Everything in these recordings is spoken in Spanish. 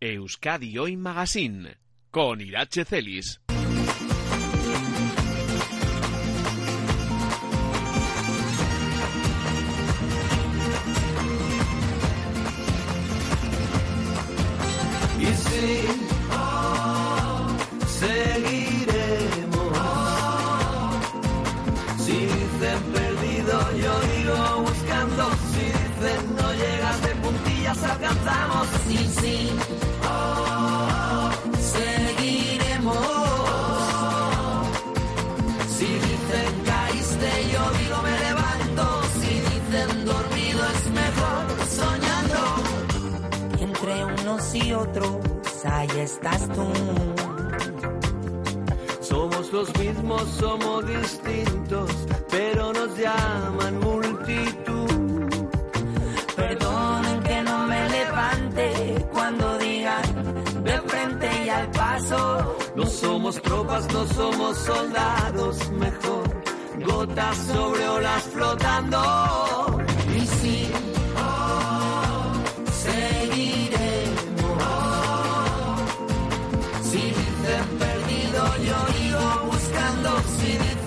Euskadi Hoy Magazine con Irache Celis. Sí, seguiremos. Si dicen perdido, yo alcanzamos. Sí, sí, oh, seguiremos. Si dicen caíste, yo digo me levanto. Si dicen dormido, es mejor soñando. Entre unos y otros, ahí estás tú. Somos los mismos, somos distintos, pero nos llaman multitud. No somos tropas, no somos soldados, mejor gotas sobre olas flotando. Y sí, oh, seguiremos. Si dicen perdido, yo digo buscando. Si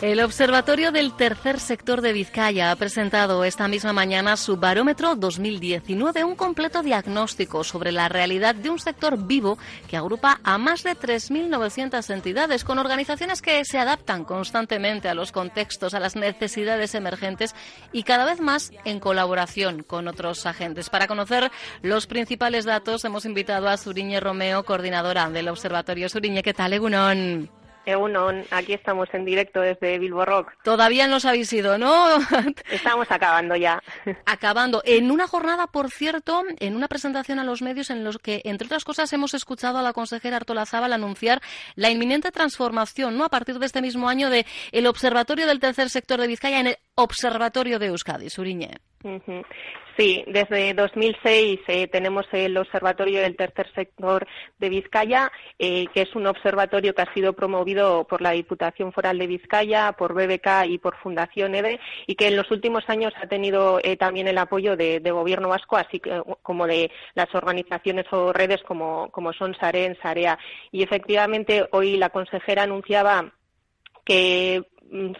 El Observatorio del Tercer Sector de Vizcaya ha presentado esta misma mañana su Barómetro 2019, un completo diagnóstico sobre la realidad de un sector vivo que agrupa a más de 3.900 entidades con organizaciones que se adaptan constantemente a los contextos, a las necesidades emergentes y cada vez más en colaboración con otros agentes. Para conocer los principales datos hemos invitado a Suriñe Romeo, coordinadora del Observatorio Suriñe. ¿Qué tal, Egunon? Eunon, aquí estamos en directo desde Bilbo Rock. Todavía no os habéis ido, ¿no? Estamos acabando ya. Acabando. En una jornada, por cierto, en una presentación a los medios en los que, entre otras cosas, hemos escuchado a la consejera Artola Zábal anunciar la inminente transformación, ¿no? A partir de este mismo año, de el Observatorio del Tercer Sector de Vizcaya en el Observatorio de Euskadi, Suriñe. Sí, desde 2006 eh, tenemos el Observatorio del Tercer Sector de Vizcaya, eh, que es un observatorio que ha sido promovido por la Diputación Foral de Vizcaya, por BBK y por Fundación EDE, y que en los últimos años ha tenido eh, también el apoyo de, Gobierno vasco, así que, como de las organizaciones o redes como, como son SAREN, SAREA. Y efectivamente hoy la consejera anunciaba que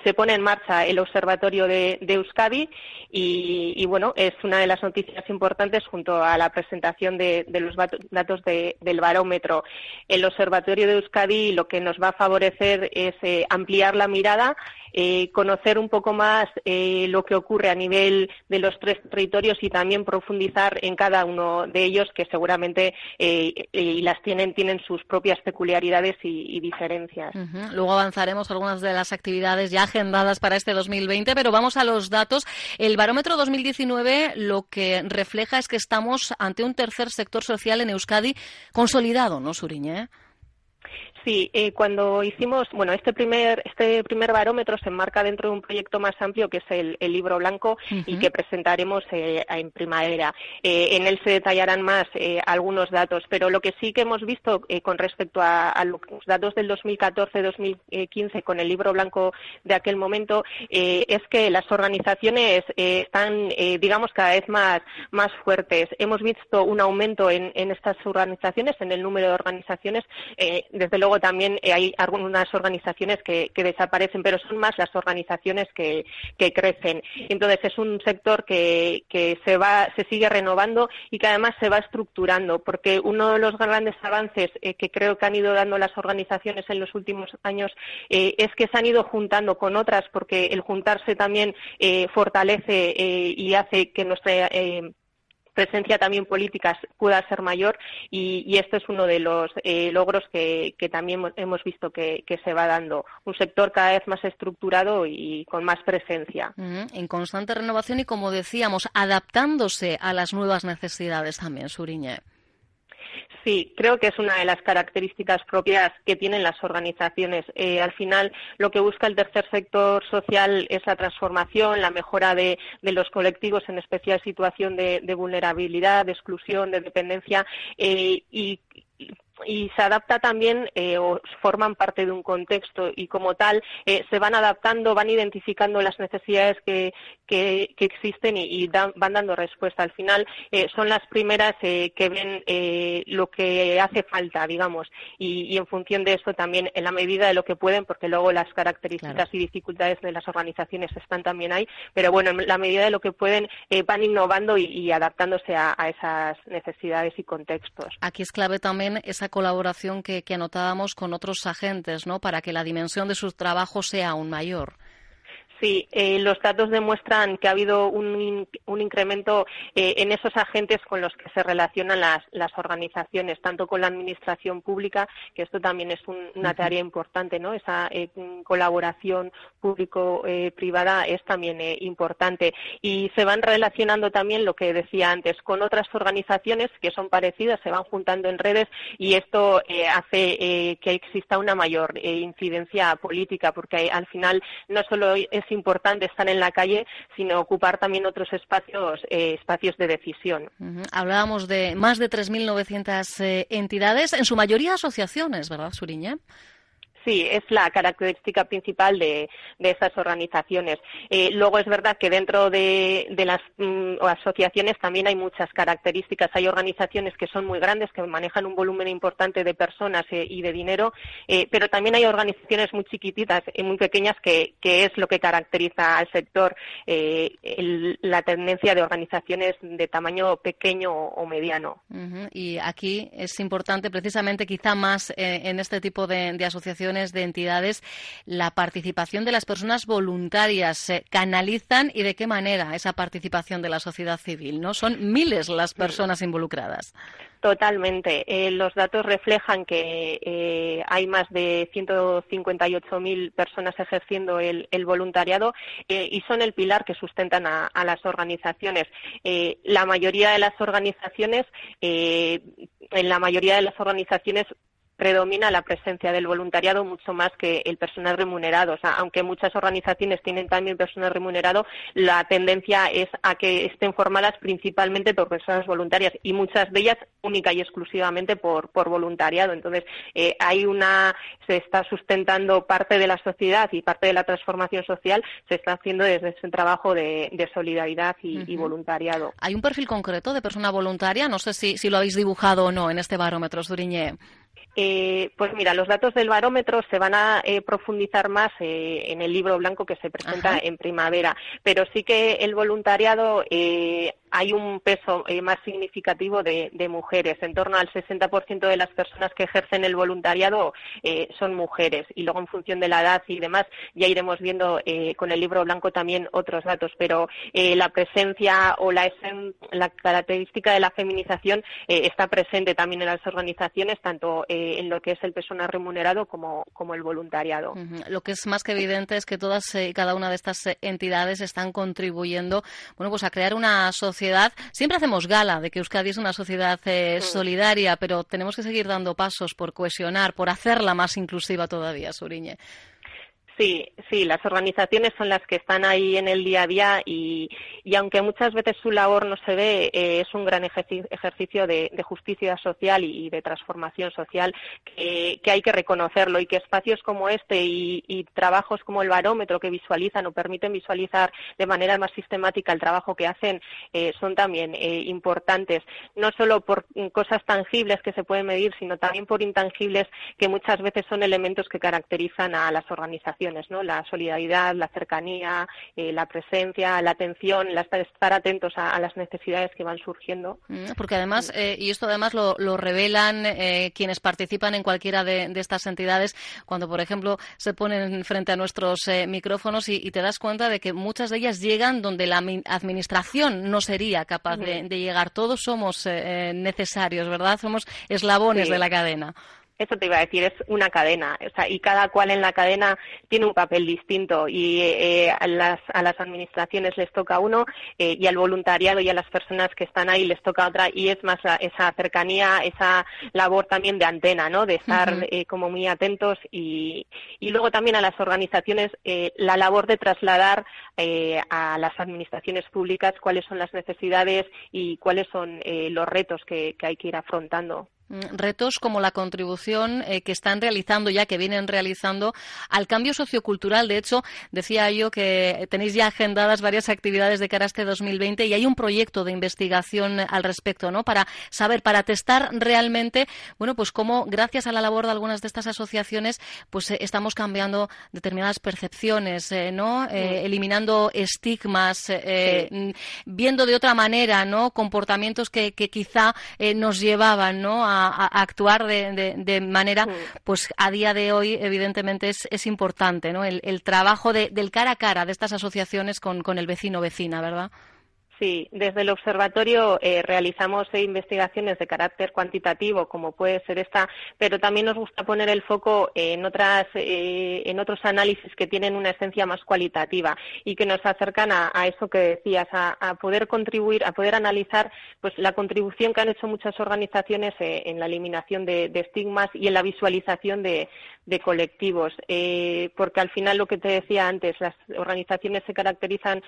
se pone en marcha el Observatorio de, Euskadi y, bueno, es una de las noticias importantes junto a la presentación de, los datos de, del barómetro. El Observatorio de Euskadi lo que nos va a favorecer es eh, ampliar la mirada eh, conocer un poco más eh, lo que ocurre a nivel de los tres territorios y también profundizar en cada uno de ellos, que seguramente eh, y las tienen, tienen sus propias peculiaridades y, diferencias. Luego avanzaremos algunas de las actividades ya agendadas para este 2020, pero vamos a los datos. El barómetro 2019 lo que refleja es que estamos ante un tercer sector social en Euskadi consolidado, ¿no, Suriñe? Sí, eh, cuando hicimos, bueno, este primer, este primer barómetro se enmarca dentro de un proyecto más amplio que es el, el libro blanco uh -huh. y que presentaremos eh, en primavera. Eh, en él se detallarán más eh, algunos datos, pero lo que sí que hemos visto con respecto a, a, los datos del 2014-2015 con el libro blanco de aquel momento es que las organizaciones están, digamos, cada vez más, más fuertes. Hemos visto un aumento en, en estas organizaciones, en el número de organizaciones, desde luego luego también eh, hay algunas organizaciones que, desaparecen, pero son más las organizaciones que, crecen. Entonces es un sector que, que, se va, se sigue renovando y que además se va estructurando, porque uno de los grandes avances eh, que creo que han ido dando las organizaciones en los últimos años eh, es que se han ido juntando con otras, porque el juntarse también fortalece y hace que nuestra presencia también política pueda ser mayor y, este es uno de los eh, logros que, también hemos visto que, se va dando. Un sector cada vez más estructurado y con más presencia. En constante renovación y, como decíamos, adaptándose a las nuevas necesidades también, Suriñe. Sí, creo que es una de las características propias que tienen las organizaciones. Eh, al final, lo que busca el tercer sector social es la transformación, la mejora de, los colectivos en especial situación de, de, vulnerabilidad, de exclusión, de dependencia eh, y y se adapta también eh, o forman parte de un contexto y como tal eh, se van adaptando, van identificando las necesidades que, que, que existen y, y dan, van dando respuesta. Al final eh, son las primeras eh, que ven eh, lo que hace falta, digamos, y, y, en función de eso también en la medida de lo que pueden, porque luego las características claro. y dificultades de las organizaciones están también ahí, pero bueno, en la medida de lo que pueden van innovando y, y adaptándose a, a, esas necesidades y contextos. Aquí es clave también esa colaboración que, que anotábamos con otros agentes, ¿no? Para que la dimensión de su trabajo sea aún mayor. Sí, eh, los datos demuestran que ha habido un, un incremento eh, en esos agentes con los que se relacionan las, las, organizaciones, tanto con la administración pública, que esto también es un, una tarea importante, ¿no? Esa eh, colaboración público-privada es también eh, importante. Y se van relacionando también, lo que decía antes, con otras organizaciones que son parecidas, se van juntando en redes y esto eh, hace que exista una mayor incidencia política, porque al final no solo es importante estar en la calle, sino ocupar también otros espacios, eh, espacios de decisión. Hablábamos de más de 3.900 eh, entidades, en su mayoría asociaciones, ¿verdad, Suriña? Sí, es la característica principal de, de esas organizaciones. Eh, luego es verdad que dentro de, las mm, asociaciones también hay muchas características. Hay organizaciones que son muy grandes, que manejan un volumen importante de personas eh, y de dinero, eh, pero también hay organizaciones muy chiquititas, y muy pequeñas, que, es lo que caracteriza al sector, eh, la tendencia de organizaciones de tamaño pequeño o, mediano. Y aquí es importante, precisamente, quizá más eh, en este tipo de, de asociaciones, de entidades, la participación de las personas voluntarias. ¿Se canalizan y de qué manera esa participación de la sociedad civil? ¿no? Son miles las personas involucradas. Totalmente. Eh, los datos reflejan que eh, hay más de 158.000 personas ejerciendo el, voluntariado eh, y son el pilar que sustentan a, las organizaciones. La mayoría de las organizaciones, en la mayoría de las organizaciones predomina la presencia del voluntariado mucho más que el personal remunerado. O sea, aunque muchas organizaciones tienen también personal remunerado, la tendencia es a que estén formadas principalmente por personas voluntarias y muchas de ellas única y exclusivamente por, por voluntariado. Entonces, eh, hay una, se está sustentando parte de la sociedad y parte de la transformación social se está haciendo desde ese trabajo de, de solidaridad y, uh -huh. y, voluntariado. ¿Hay un perfil concreto de persona voluntaria? No sé si, si lo habéis dibujado o no en este barómetro, Suriñé. Eh, pues mira, los datos del barómetro se van a eh, profundizar más eh, en el libro blanco que se presenta Ajá. en primavera, pero sí que el voluntariado eh, hay un peso eh, más significativo de, de, mujeres. En torno al 60% de las personas que ejercen el voluntariado eh, son mujeres. Y luego, en función de la edad y demás, ya iremos viendo eh, con el libro blanco también otros datos. Pero la presencia o la, la, característica de la feminización está presente también en las organizaciones, tanto en lo que es el personal remunerado como, el voluntariado. Lo que es más que evidente es que todas y cada una de estas entidades están contribuyendo bueno, pues a crear una sociedad sociedad. Siempre hacemos gala de que Euskadi es una sociedad eh, solidaria, pero tenemos que seguir dando pasos por cohesionar, por hacerla más inclusiva todavía, Suriñe. Sí, sí, las organizaciones son las que están ahí en el día a día y, y aunque muchas veces su labor no se ve, eh, es un gran ejercicio de, de justicia social y, de transformación social que, hay que reconocerlo y que espacios como este y, trabajos como el barómetro que visualizan o permiten visualizar de manera más sistemática el trabajo que hacen eh, son también eh, importantes, no solo por cosas tangibles que se pueden medir, sino también por intangibles que muchas veces son elementos que caracterizan a las organizaciones ¿no? La solidaridad, la cercanía, la presencia, la atención, estar atentos a, las necesidades que van surgiendo. Mm, porque además, eh, y esto además lo, revelan eh, quienes participan en cualquiera de, estas entidades, cuando, por ejemplo, se ponen frente a nuestros micrófonos y, te das cuenta de que muchas de ellas llegan donde la administración no sería capaz de, de, llegar. Todos somos necesarios, ¿verdad? Somos eslabones de la cadena. Eso te iba a decir, es una cadena, o sea, y cada cual en la cadena tiene un papel distinto y eh, a, las, a las administraciones les toca uno eh, y al voluntariado y a las personas que están ahí les toca otra y es más esa cercanía, esa labor también de antena, ¿no? De estar eh, como muy atentos y, y luego también a las organizaciones la labor de trasladar a las administraciones públicas cuáles son las necesidades y cuáles son los retos que hay que ir afrontando. Mm, retos como la contribución eh, que están realizando ya, que vienen realizando al cambio sociocultural. De hecho, decía yo que tenéis ya agendadas varias actividades de cara a este 2020 y hay un proyecto de investigación al respecto, ¿no? Para saber, para testar realmente, bueno, pues cómo gracias a la labor de algunas de estas asociaciones, pues eh, estamos cambiando determinadas percepciones, eh, ¿no? eliminando estigmas, mm, viendo de otra manera, ¿no? Comportamientos que, que quizá nos llevaban, ¿no? A, a, actuar de, de, manera, pues a día de hoy, evidentemente, es, es importante, ¿no? El, el trabajo de, del cara a cara de estas asociaciones con, con el vecino vecina, ¿verdad? Sí, desde el observatorio eh, realizamos investigaciones de carácter cuantitativo, como puede ser esta, pero también nos gusta poner el foco en otras, eh, en otros análisis que tienen una esencia más cualitativa y que nos acercan a, eso que decías, a, poder contribuir, a poder analizar, pues la contribución que han hecho muchas organizaciones eh, en la eliminación de, estigmas y en la visualización de, de colectivos, porque al final lo que te decía antes, las organizaciones se caracterizan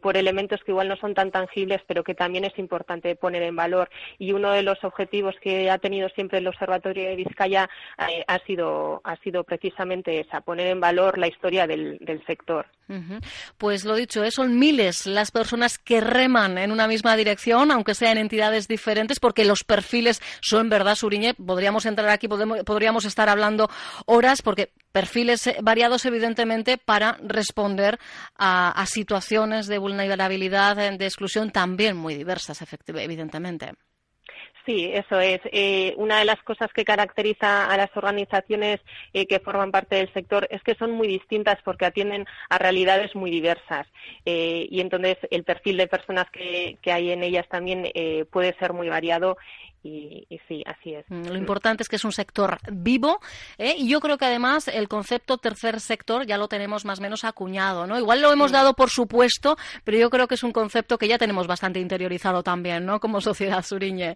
por elementos que igual no son tan tangibles, pero que también es importante poner en valor. Y uno de los objetivos que ha tenido siempre el Observatorio de Vizcaya eh, ha, sido, ha sido precisamente esa, poner en valor la historia del, sector. Pues lo dicho, ¿eh? son miles las personas que reman en una misma dirección, aunque sean entidades diferentes, porque los perfiles son verdad, Suriñe. Podríamos entrar aquí, podríamos estar hablando horas, porque perfiles eh, variados, evidentemente, para responder a, situaciones de vulnerabilidad, de exclusión también muy diversas, evidentemente. Sí, eso es. Eh, una de las cosas que caracteriza a las organizaciones eh, que forman parte del sector es que son muy distintas porque atienden a realidades muy diversas. y entonces el perfil de personas que, que hay en ellas también puede ser muy variado y, sí, así es. Mm, lo importante es que es un sector vivo ¿eh? y yo creo que además el concepto tercer sector ya lo tenemos más o menos acuñado, ¿no? Igual lo hemos dado por supuesto, pero yo creo que es un concepto que ya tenemos bastante interiorizado también, ¿no? Como sociedad suriñe.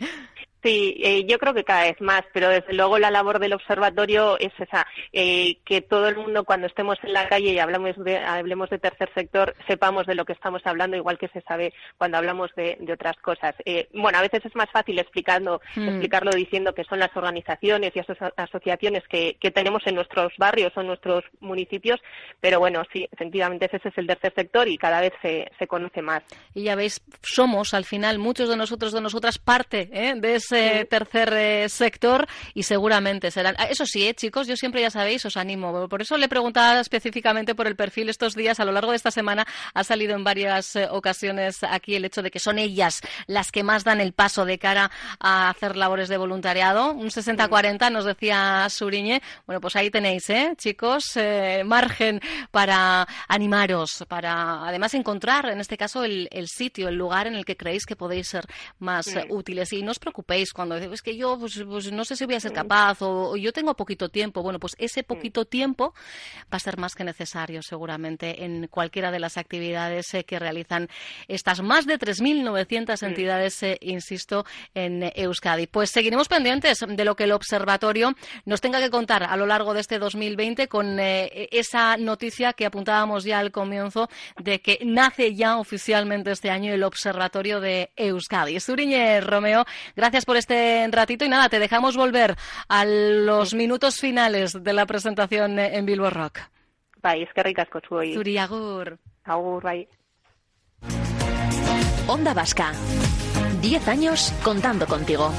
Sí, eh, yo creo que cada vez más, pero desde luego la labor del observatorio es esa, eh, que todo el mundo cuando estemos en la calle y hablamos de, hablemos de tercer sector sepamos de lo que estamos hablando, igual que se sabe cuando hablamos de, otras cosas. Eh, bueno, a veces es más fácil explicando, hmm. explicarlo diciendo que son las organizaciones y asociaciones que, tenemos en nuestros barrios o en nuestros municipios, pero bueno, sí, efectivamente ese es el tercer sector y cada vez se, se conoce más. Y ya veis, somos al final muchos de nosotros, de nosotras, parte de ese tercer eh, sector y seguramente serán. Ah, eso sí, eh, chicos, yo siempre ya sabéis, os animo. Por eso le preguntaba específicamente por el perfil estos días. A lo largo de esta semana ha salido en varias eh, ocasiones aquí el hecho de que son ellas las que más dan el paso de cara a hacer labores de voluntariado. Un 60-40 nos decía Suriñe. Bueno, pues ahí tenéis, ¿eh, chicos, margen para animaros, para además encontrar, en este caso, el, sitio, el lugar en el que creéis que podéis ser más útiles. Y no os preocupéis cuando es que yo pues, pues, no sé si voy a ser capaz o, yo tengo poquito tiempo. Bueno, pues ese poquito tiempo va a ser más que necesario seguramente en cualquiera de las actividades eh, que realizan estas más de 3.900 entidades, eh, insisto, en Euskadi. Pues seguiremos pendientes de lo que el observatorio nos tenga que contar a lo largo de este 2020 con eh, esa noticia que apuntábamos ya al comienzo de que nace ya oficialmente este año el observatorio de Euskadi. Suriñe Romeo, gracias por este ratito y nada, te dejamos volver a los minutos finales de la presentación en Bilbo Rock. Bai, eskerrik Zuri, agur. Agur, bai. Onda Vasca. Diez años contando contigo.